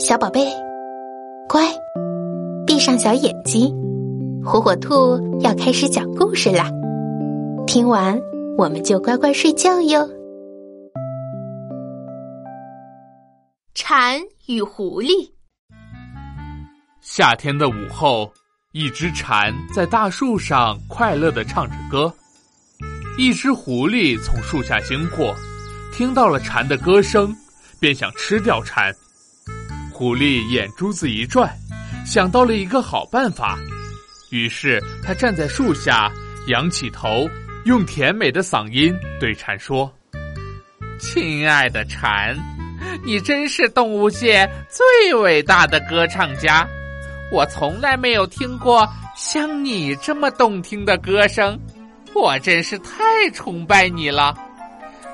小宝贝，乖，闭上小眼睛，火火兔要开始讲故事啦。听完我们就乖乖睡觉哟。蝉与狐狸。夏天的午后，一只蝉在大树上快乐的唱着歌。一只狐狸从树下经过，听到了蝉的歌声，便想吃掉蝉。狐狸眼珠子一转，想到了一个好办法，于是他站在树下，仰起头，用甜美的嗓音对蝉说：“亲爱的蝉，你真是动物界最伟大的歌唱家，我从来没有听过像你这么动听的歌声，我真是太崇拜你了。”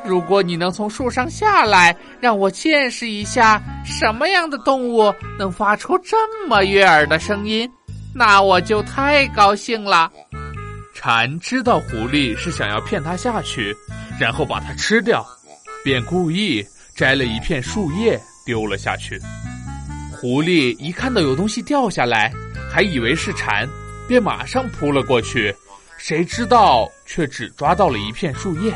如果你能从树上下来，让我见识一下什么样的动物能发出这么悦耳的声音，那我就太高兴了。蝉知道狐狸是想要骗它下去，然后把它吃掉，便故意摘了一片树叶丢了下去。狐狸一看到有东西掉下来，还以为是蝉，便马上扑了过去，谁知道却只抓到了一片树叶。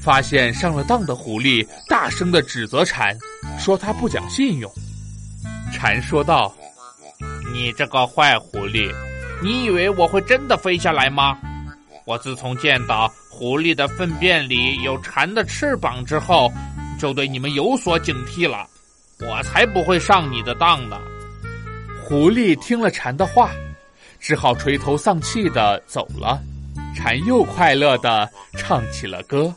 发现上了当的狐狸大声的指责蝉，说他不讲信用。蝉说道：“你这个坏狐狸，你以为我会真的飞下来吗？我自从见到狐狸的粪便里有蝉的翅膀之后，就对你们有所警惕了。我才不会上你的当呢。”狐狸听了蝉的话，只好垂头丧气的走了。蝉又快乐的唱起了歌。